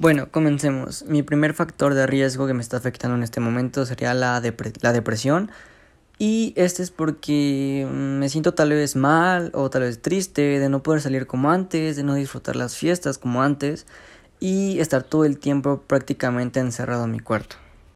Bueno, comencemos. Mi primer factor de riesgo que me está afectando en este momento sería la, la depresión. Y este es porque mm, me siento tal vez mal o tal vez triste de no poder salir como antes, de no disfrutar las fiestas como antes y estar todo el tiempo prácticamente encerrado en mi cuarto.